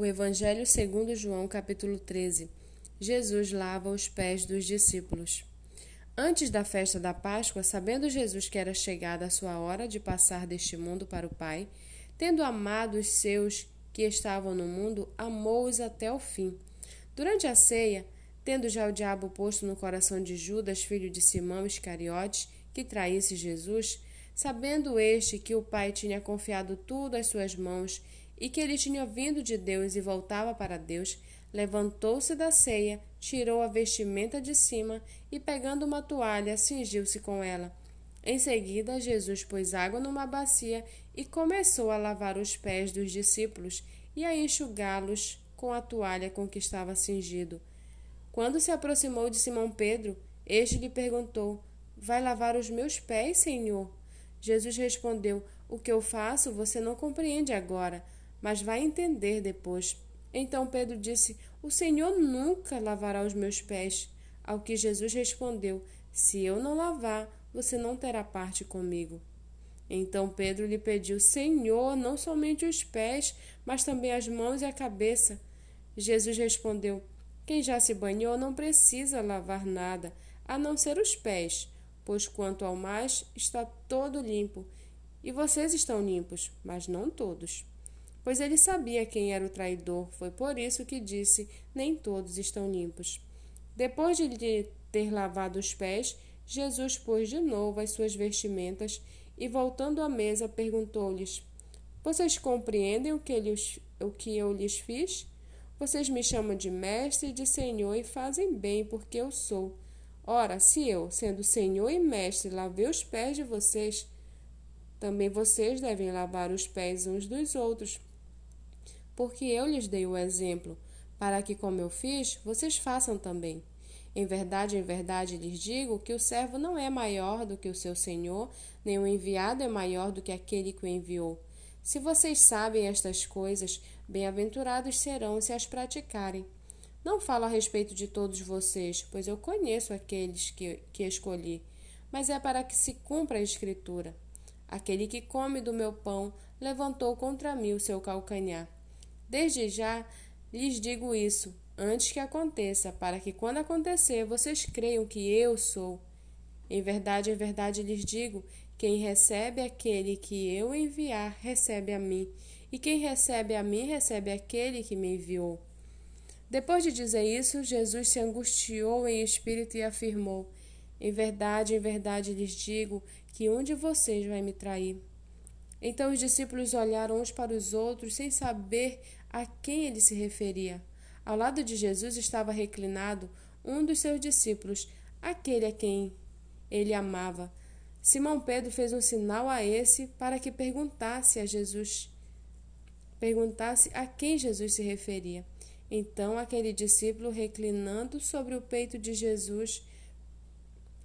O Evangelho segundo João, capítulo 13. Jesus lava os pés dos discípulos. Antes da festa da Páscoa, sabendo Jesus que era chegada a sua hora de passar deste mundo para o Pai, tendo amado os seus que estavam no mundo, amou-os até o fim. Durante a ceia, tendo já o diabo posto no coração de Judas, filho de Simão Iscariotes, que traísse Jesus, sabendo este que o Pai tinha confiado tudo às suas mãos e que ele tinha vindo de Deus e voltava para Deus, levantou-se da ceia, tirou a vestimenta de cima e, pegando uma toalha, cingiu-se com ela. Em seguida, Jesus pôs água numa bacia e começou a lavar os pés dos discípulos e a enxugá-los com a toalha com que estava cingido. Quando se aproximou de Simão Pedro, este lhe perguntou: Vai lavar os meus pés, Senhor? Jesus respondeu: O que eu faço você não compreende agora mas vai entender depois. Então Pedro disse: O Senhor nunca lavará os meus pés. Ao que Jesus respondeu: Se eu não lavar, você não terá parte comigo. Então Pedro lhe pediu: Senhor, não somente os pés, mas também as mãos e a cabeça. Jesus respondeu: Quem já se banhou não precisa lavar nada, a não ser os pés, pois quanto ao mais está todo limpo. E vocês estão limpos, mas não todos pois ele sabia quem era o traidor. Foi por isso que disse: Nem todos estão limpos. Depois de lhe ter lavado os pés, Jesus pôs de novo as suas vestimentas e, voltando à mesa, perguntou-lhes: Vocês compreendem o que, lhes, o que eu lhes fiz? Vocês me chamam de mestre e de senhor e fazem bem, porque eu sou. Ora, se eu, sendo senhor e mestre, lavei os pés de vocês, também vocês devem lavar os pés uns dos outros porque eu lhes dei o exemplo, para que, como eu fiz, vocês façam também. Em verdade, em verdade lhes digo que o servo não é maior do que o seu senhor, nem o enviado é maior do que aquele que o enviou. Se vocês sabem estas coisas, bem-aventurados serão se as praticarem. Não falo a respeito de todos vocês, pois eu conheço aqueles que, que escolhi, mas é para que se cumpra a Escritura. Aquele que come do meu pão levantou contra mim o seu calcanhar. Desde já lhes digo isso, antes que aconteça, para que quando acontecer vocês creiam que eu sou. Em verdade, em verdade lhes digo: quem recebe aquele que eu enviar, recebe a mim, e quem recebe a mim, recebe aquele que me enviou. Depois de dizer isso, Jesus se angustiou em espírito e afirmou: Em verdade, em verdade lhes digo que um de vocês vai me trair. Então os discípulos olharam uns para os outros sem saber a quem ele se referia. Ao lado de Jesus estava reclinado um dos seus discípulos, aquele a quem ele amava. Simão Pedro fez um sinal a esse para que perguntasse a Jesus, perguntasse a quem Jesus se referia. Então aquele discípulo, reclinando sobre o peito de Jesus,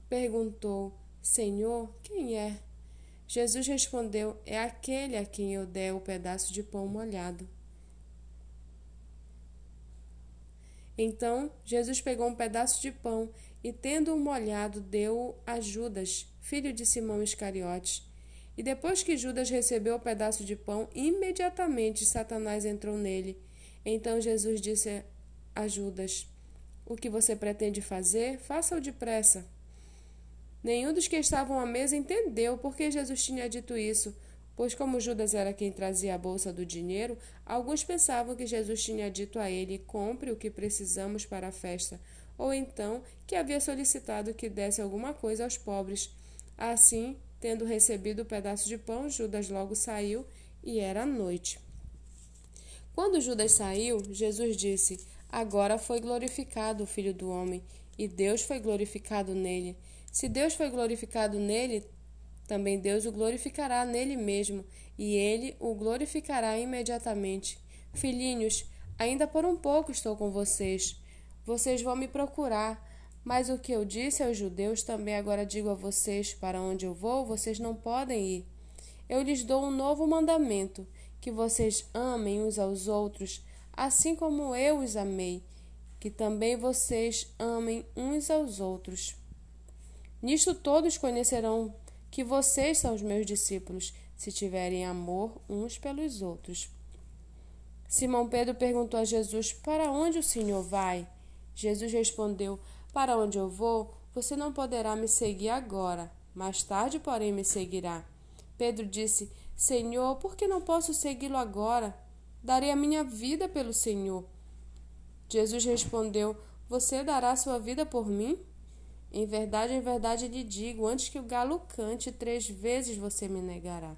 perguntou: Senhor, quem é? Jesus respondeu: É aquele a quem eu der o pedaço de pão molhado. Então Jesus pegou um pedaço de pão e, tendo-o molhado, deu-o a Judas, filho de Simão Iscariotes. E depois que Judas recebeu o pedaço de pão, imediatamente Satanás entrou nele. Então Jesus disse a Judas: O que você pretende fazer, faça-o depressa. Nenhum dos que estavam à mesa entendeu por que Jesus tinha dito isso, pois, como Judas era quem trazia a bolsa do dinheiro, alguns pensavam que Jesus tinha dito a ele: compre o que precisamos para a festa, ou então que havia solicitado que desse alguma coisa aos pobres. Assim, tendo recebido o pedaço de pão, Judas logo saiu e era noite. Quando Judas saiu, Jesus disse: Agora foi glorificado o Filho do Homem, e Deus foi glorificado nele. Se Deus foi glorificado nele, também Deus o glorificará nele mesmo, e ele o glorificará imediatamente. Filhinhos, ainda por um pouco estou com vocês. Vocês vão me procurar, mas o que eu disse aos judeus também agora digo a vocês: para onde eu vou, vocês não podem ir. Eu lhes dou um novo mandamento: que vocês amem uns aos outros, assim como eu os amei, que também vocês amem uns aos outros. Nisto todos conhecerão que vocês são os meus discípulos, se tiverem amor uns pelos outros. Simão Pedro perguntou a Jesus: Para onde o Senhor vai? Jesus respondeu: Para onde eu vou, você não poderá me seguir agora. Mais tarde, porém, me seguirá. Pedro disse: Senhor, por que não posso segui-lo agora? Darei a minha vida pelo Senhor. Jesus respondeu: Você dará sua vida por mim? Em verdade, em verdade lhe digo: antes que o galo cante, três vezes você me negará.